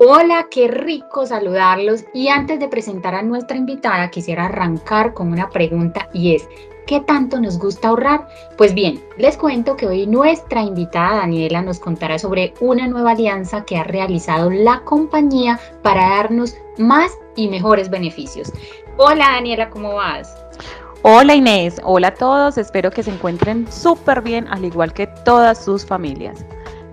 Hola, qué rico saludarlos y antes de presentar a nuestra invitada quisiera arrancar con una pregunta y es, ¿qué tanto nos gusta ahorrar? Pues bien, les cuento que hoy nuestra invitada Daniela nos contará sobre una nueva alianza que ha realizado la compañía para darnos más y mejores beneficios. Hola Daniela, ¿cómo vas? Hola Inés, hola a todos, espero que se encuentren súper bien al igual que todas sus familias.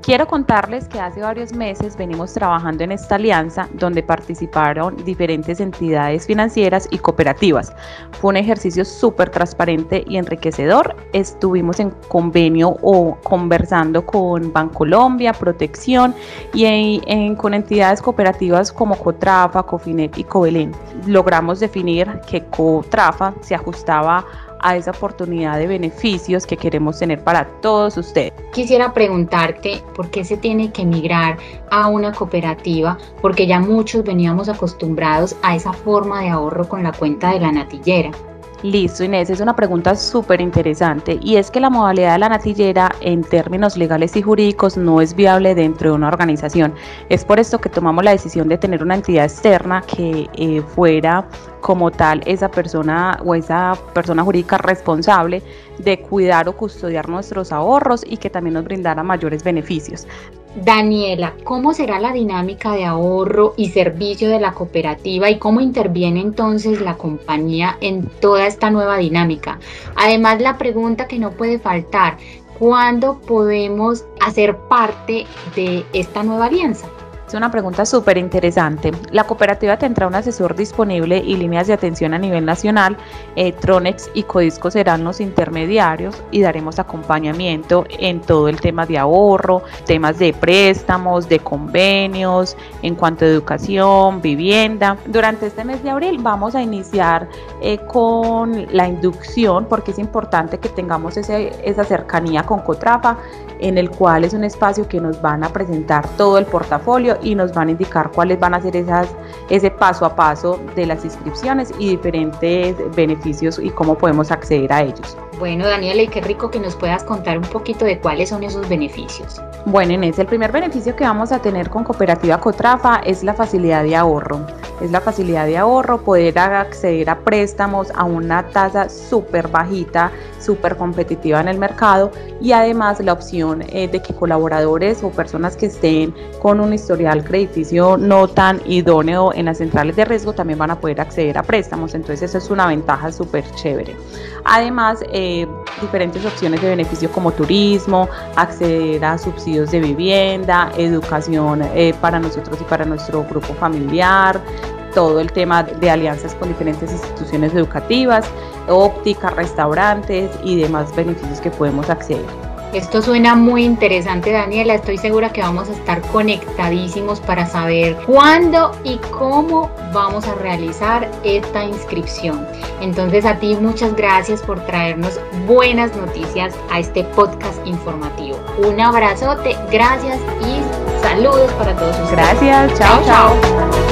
Quiero contarles que hace varios meses venimos trabajando en esta alianza donde participaron diferentes entidades financieras y cooperativas. Fue un ejercicio súper transparente y enriquecedor. Estuvimos en convenio o conversando con Bancolombia, Protección y con entidades cooperativas como Cotrafa, Cofinet y Cobelén. Logramos definir que Cotrafa se ajustaba a esa oportunidad de beneficios que queremos tener para todos ustedes. Quisiera preguntarte por qué se tiene que migrar a una cooperativa, porque ya muchos veníamos acostumbrados a esa forma de ahorro con la cuenta de la natillera. Listo, Inés, es una pregunta súper interesante y es que la modalidad de la natillera en términos legales y jurídicos no es viable dentro de una organización. Es por esto que tomamos la decisión de tener una entidad externa que eh, fuera como tal esa persona o esa persona jurídica responsable de cuidar o custodiar nuestros ahorros y que también nos brindara mayores beneficios. Daniela, ¿cómo será la dinámica de ahorro y servicio de la cooperativa y cómo interviene entonces la compañía en toda esta nueva dinámica? Además, la pregunta que no puede faltar, ¿cuándo podemos hacer parte de esta nueva alianza? Es una pregunta súper interesante. La cooperativa tendrá un asesor disponible y líneas de atención a nivel nacional. Eh, Tronex y Codisco serán los intermediarios y daremos acompañamiento en todo el tema de ahorro, temas de préstamos, de convenios, en cuanto a educación, vivienda. Durante este mes de abril vamos a iniciar eh, con la inducción porque es importante que tengamos esa cercanía con Cotrafa en el cual es un espacio que nos van a presentar todo el portafolio y nos van a indicar cuáles van a ser esas, ese paso a paso de las inscripciones y diferentes beneficios y cómo podemos acceder a ellos. Bueno, Daniela, y qué rico que nos puedas contar un poquito de cuáles son esos beneficios. Bueno, Inés, el primer beneficio que vamos a tener con Cooperativa Cotrafa es la facilidad de ahorro. Es la facilidad de ahorro, poder acceder a préstamos a una tasa súper bajita, súper competitiva en el mercado y además la opción eh, de que colaboradores o personas que estén con un historial crediticio no tan idóneo en las centrales de riesgo también van a poder acceder a préstamos. Entonces, eso es una ventaja súper chévere. Además, eh, diferentes opciones de beneficio como turismo, acceder a subsidios de vivienda, educación eh, para nosotros y para nuestro grupo familiar, todo el tema de alianzas con diferentes instituciones educativas, óptica, restaurantes y demás beneficios que podemos acceder. Esto suena muy interesante, Daniela. Estoy segura que vamos a estar conectadísimos para saber cuándo y cómo vamos a realizar esta inscripción. Entonces a ti muchas gracias por traernos buenas noticias a este podcast informativo. Un abrazote, gracias y saludos para todos ustedes. Gracias, chao, chao.